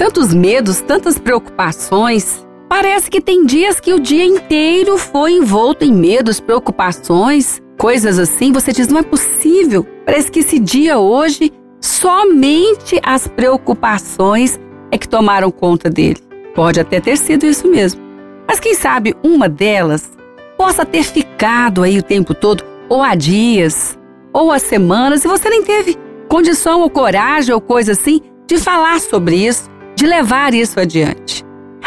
tantos medos, tantas preocupações. Parece que tem dias que o dia inteiro foi envolto em medos, preocupações, coisas assim. Você diz, não é possível. Parece que esse dia hoje, somente as preocupações é que tomaram conta dele. Pode até ter sido isso mesmo. Mas quem sabe uma delas possa ter ficado aí o tempo todo, ou há dias, ou há semanas, e você nem teve condição ou coragem ou coisa assim de falar sobre isso, de levar isso adiante.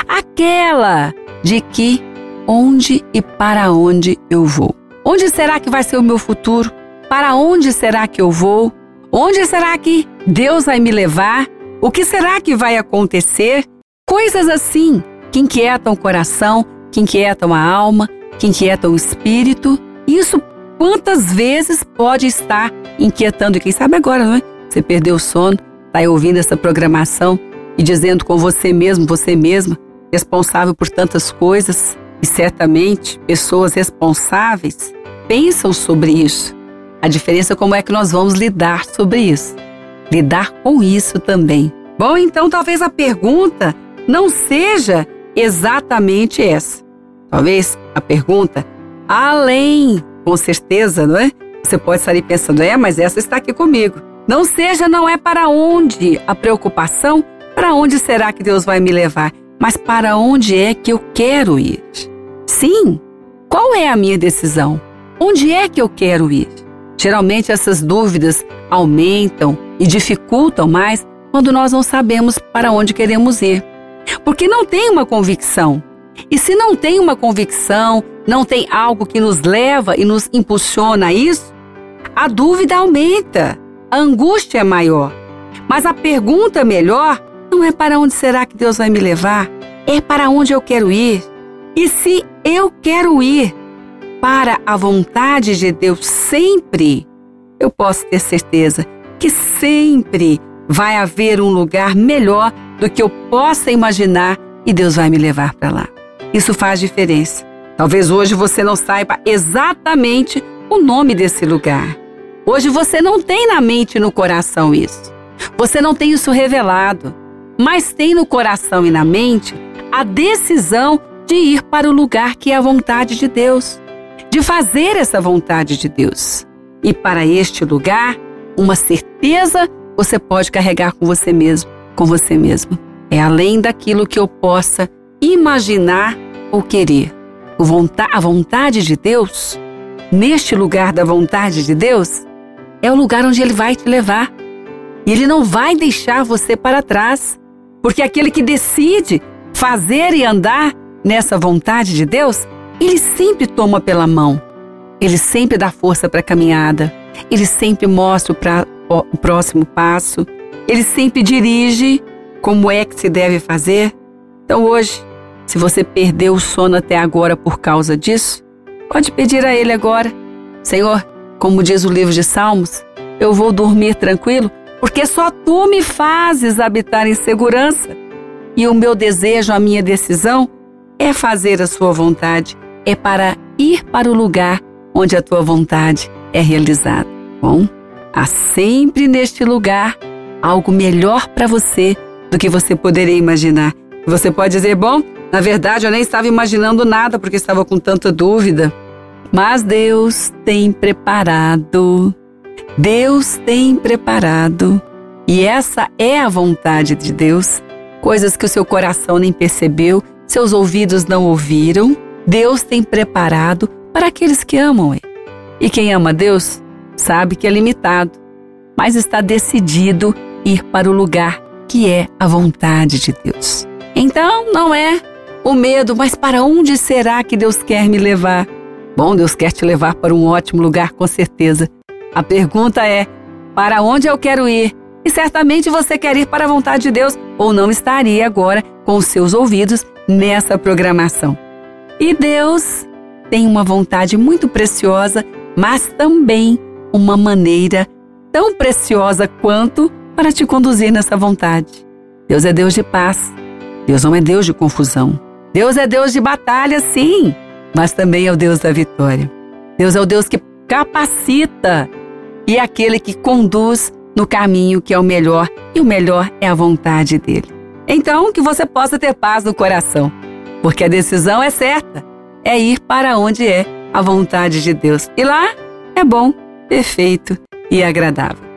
Aquela de que onde e para onde eu vou. Onde será que vai ser o meu futuro? Para onde será que eu vou? Onde será que Deus vai me levar? O que será que vai acontecer? Coisas assim que inquietam o coração, que inquietam a alma, que inquietam o espírito. Isso quantas vezes pode estar inquietando? E quem sabe agora, não é? Você perdeu o sono, está ouvindo essa programação e dizendo com você mesmo, você mesma, responsável por tantas coisas. E certamente pessoas responsáveis pensam sobre isso. A diferença é como é que nós vamos lidar sobre isso. Lidar com isso também. Bom, então talvez a pergunta não seja exatamente essa. Talvez a pergunta, além, com certeza, não é? Você pode estar aí pensando, é, mas essa está aqui comigo. Não seja, não é para onde a preocupação, para onde será que Deus vai me levar, mas para onde é que eu quero ir. Sim, qual é a minha decisão? Onde é que eu quero ir? Geralmente essas dúvidas aumentam e dificultam mais quando nós não sabemos para onde queremos ir. Porque não tem uma convicção. E se não tem uma convicção, não tem algo que nos leva e nos impulsiona a isso, a dúvida aumenta, a angústia é maior. Mas a pergunta melhor não é para onde será que Deus vai me levar, é para onde eu quero ir. E se eu quero ir para a vontade de Deus sempre, eu posso ter certeza que sempre vai haver um lugar melhor do que eu possa imaginar e Deus vai me levar para lá. Isso faz diferença. Talvez hoje você não saiba exatamente o nome desse lugar. Hoje você não tem na mente e no coração isso. Você não tem isso revelado, mas tem no coração e na mente a decisão de ir para o lugar que é a vontade de Deus, de fazer essa vontade de Deus. E para este lugar, uma certeza você pode carregar com você mesmo, com você mesmo. É além daquilo que eu possa imaginar ou querer. A vontade de Deus, neste lugar da vontade de Deus, é o lugar onde Ele vai te levar. E Ele não vai deixar você para trás, porque aquele que decide fazer e andar nessa vontade de Deus, Ele sempre toma pela mão. Ele sempre dá força para a caminhada. Ele sempre mostra o próximo passo. Ele sempre dirige como é que se deve fazer. Então hoje, se você perdeu o sono até agora por causa disso, pode pedir a Ele agora: Senhor, como diz o livro de Salmos, eu vou dormir tranquilo, porque só tu me fazes habitar em segurança. E o meu desejo, a minha decisão é fazer a sua vontade, é para ir para o lugar onde a tua vontade é realizada. Bom, há sempre neste lugar algo melhor para você do que você poderia imaginar. Você pode dizer, bom, na verdade, eu nem estava imaginando nada porque estava com tanta dúvida. Mas Deus tem preparado. Deus tem preparado. E essa é a vontade de Deus. Coisas que o seu coração nem percebeu, seus ouvidos não ouviram. Deus tem preparado para aqueles que amam Ele. E quem ama Deus sabe que é limitado, mas está decidido ir para o lugar que é a vontade de Deus. Então, não é o medo, mas para onde será que Deus quer me levar? Bom, Deus quer te levar para um ótimo lugar, com certeza. A pergunta é: para onde eu quero ir? E certamente você quer ir para a vontade de Deus ou não estaria agora com os seus ouvidos nessa programação. E Deus tem uma vontade muito preciosa, mas também uma maneira tão preciosa quanto para te conduzir nessa vontade. Deus é Deus de paz. Deus não é Deus de confusão. Deus é Deus de batalha, sim, mas também é o Deus da vitória. Deus é o Deus que capacita e aquele que conduz no caminho que é o melhor, e o melhor é a vontade dele. Então, que você possa ter paz no coração, porque a decisão é certa, é ir para onde é a vontade de Deus. E lá é bom, perfeito e agradável.